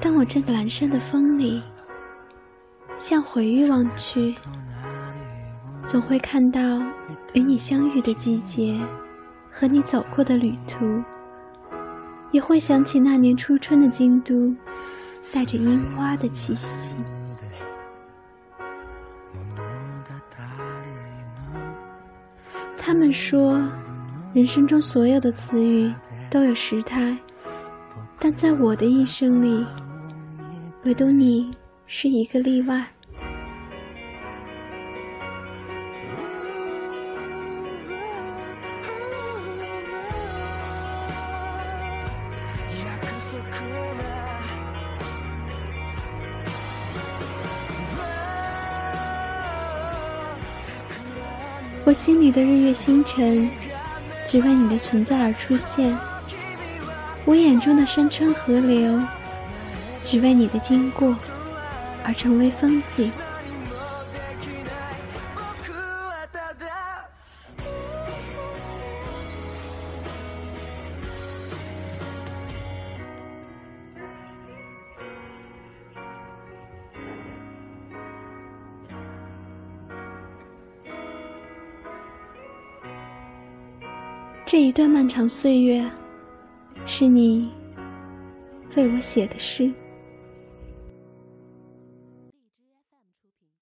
当我这个阑珊的风里，向回忆望去，总会看到与你相遇的季节，和你走过的旅途，也会想起那年初春的京都，带着樱花的气息。他们说，人生中所有的词语都有时态，但在我的一生里，唯独你是一个例外。我心里的日月星辰，只为你的存在而出现；我眼中的山川河流，只为你的经过而成为风景。这一段漫长岁月，是你为我写的诗。